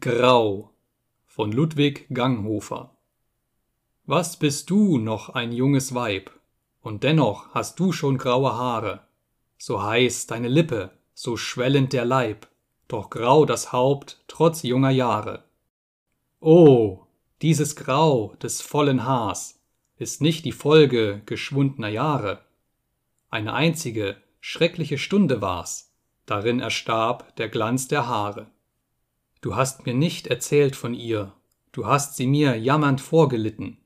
Grau von Ludwig Ganghofer Was bist du noch ein junges Weib, und dennoch hast du schon graue Haare, so heiß deine Lippe, so schwellend der Leib, doch grau das Haupt trotz junger Jahre. O, dieses Grau des vollen Haars ist nicht die Folge geschwundner Jahre. Eine einzige, schreckliche Stunde war's, darin erstarb der Glanz der Haare. Du hast mir nicht erzählt von ihr, du hast sie mir jammernd vorgelitten,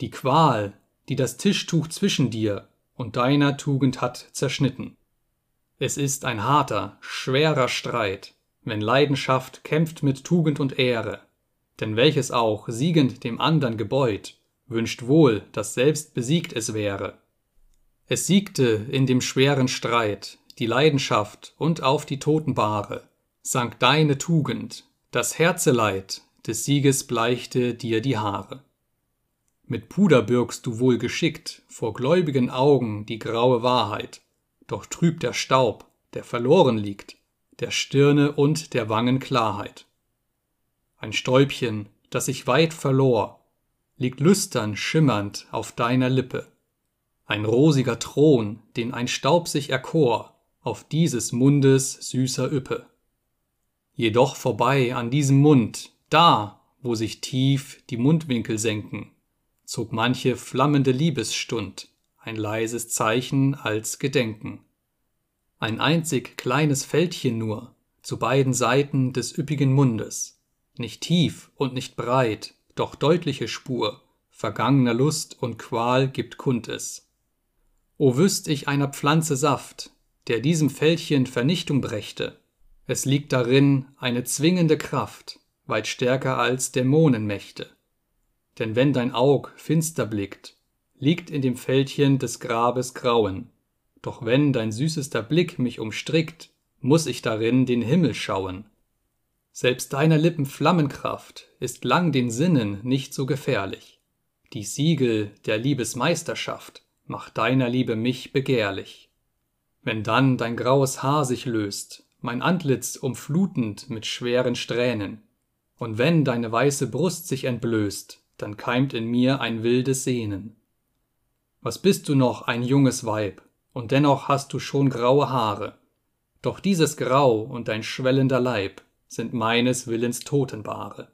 die Qual, die das Tischtuch zwischen dir und deiner Tugend hat zerschnitten. Es ist ein harter, schwerer Streit, wenn Leidenschaft kämpft mit Tugend und Ehre, denn welches auch siegend dem andern gebeut, wünscht wohl, dass selbst besiegt es wäre. Es siegte in dem schweren Streit die Leidenschaft und auf die Totenbahre sank deine Tugend, das Herzeleid des Sieges bleichte dir die Haare. Mit Puder bürgst du wohl geschickt vor gläubigen Augen die graue Wahrheit, doch trübt der Staub, der verloren liegt, der Stirne und der Wangen Klarheit. Ein Stäubchen, das sich weit verlor, liegt lüstern schimmernd auf deiner Lippe. Ein rosiger Thron, den ein Staub sich erkor, auf dieses Mundes süßer Üppe. Jedoch vorbei an diesem Mund, da, wo sich tief die Mundwinkel senken, zog manche flammende Liebesstund ein leises Zeichen als Gedenken. Ein einzig kleines Fältchen nur zu beiden Seiten des üppigen Mundes, nicht tief und nicht breit, doch deutliche Spur vergangener Lust und Qual gibt kund es. O wüsst ich einer Pflanze Saft, der diesem Fältchen Vernichtung brächte, es liegt darin eine zwingende Kraft, weit stärker als Dämonenmächte. Denn wenn dein Aug finster blickt, liegt in dem Fältchen des Grabes Grauen. Doch wenn dein süßester Blick mich umstrickt, muss ich darin den Himmel schauen. Selbst deiner Lippen Flammenkraft ist lang den Sinnen nicht so gefährlich. Die Siegel der Liebesmeisterschaft macht deiner Liebe mich begehrlich. Wenn dann dein graues Haar sich löst mein Antlitz umflutend mit schweren Strähnen. Und wenn deine weiße Brust sich entblößt, dann keimt in mir ein wildes Sehnen. Was bist du noch ein junges Weib, und dennoch hast du schon graue Haare. Doch dieses Grau und dein schwellender Leib sind meines Willens Totenbahre.